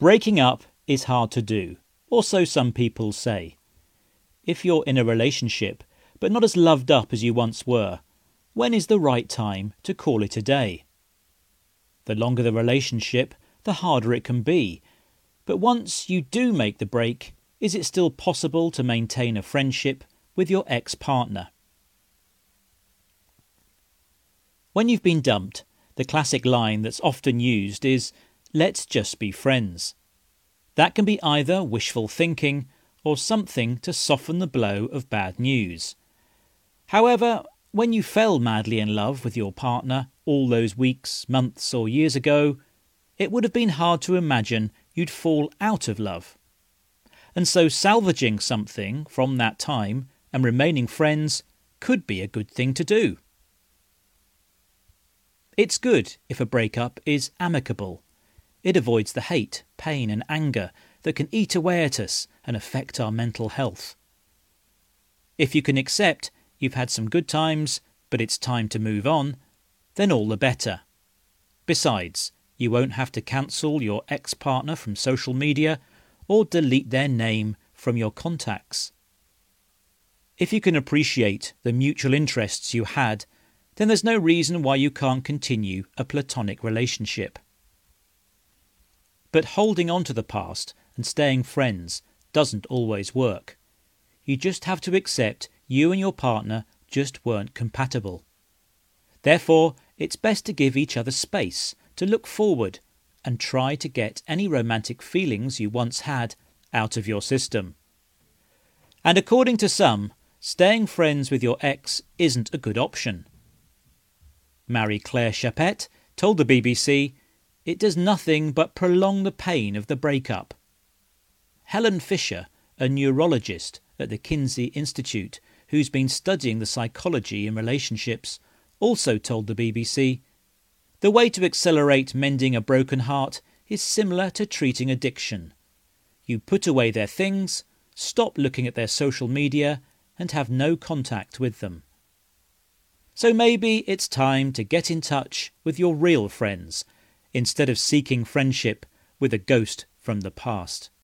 Breaking up is hard to do, or so some people say. If you're in a relationship, but not as loved up as you once were, when is the right time to call it a day? The longer the relationship, the harder it can be. But once you do make the break, is it still possible to maintain a friendship with your ex partner? When you've been dumped, the classic line that's often used is, let's just be friends. That can be either wishful thinking or something to soften the blow of bad news. However, when you fell madly in love with your partner all those weeks, months, or years ago, it would have been hard to imagine you'd fall out of love. And so salvaging something from that time and remaining friends could be a good thing to do. It's good if a breakup is amicable. It avoids the hate, pain, and anger that can eat away at us and affect our mental health. If you can accept you've had some good times, but it's time to move on, then all the better. Besides, you won't have to cancel your ex partner from social media or delete their name from your contacts. If you can appreciate the mutual interests you had then there's no reason why you can't continue a platonic relationship. But holding on to the past and staying friends doesn't always work. You just have to accept you and your partner just weren't compatible. Therefore, it's best to give each other space to look forward and try to get any romantic feelings you once had out of your system. And according to some, staying friends with your ex isn't a good option. Marie Claire Chappet, told the BBC, it does nothing but prolong the pain of the breakup. Helen Fisher, a neurologist at the Kinsey Institute, who's been studying the psychology in relationships, also told the BBC the way to accelerate mending a broken heart is similar to treating addiction. You put away their things, stop looking at their social media, and have no contact with them. So maybe it's time to get in touch with your real friends instead of seeking friendship with a ghost from the past.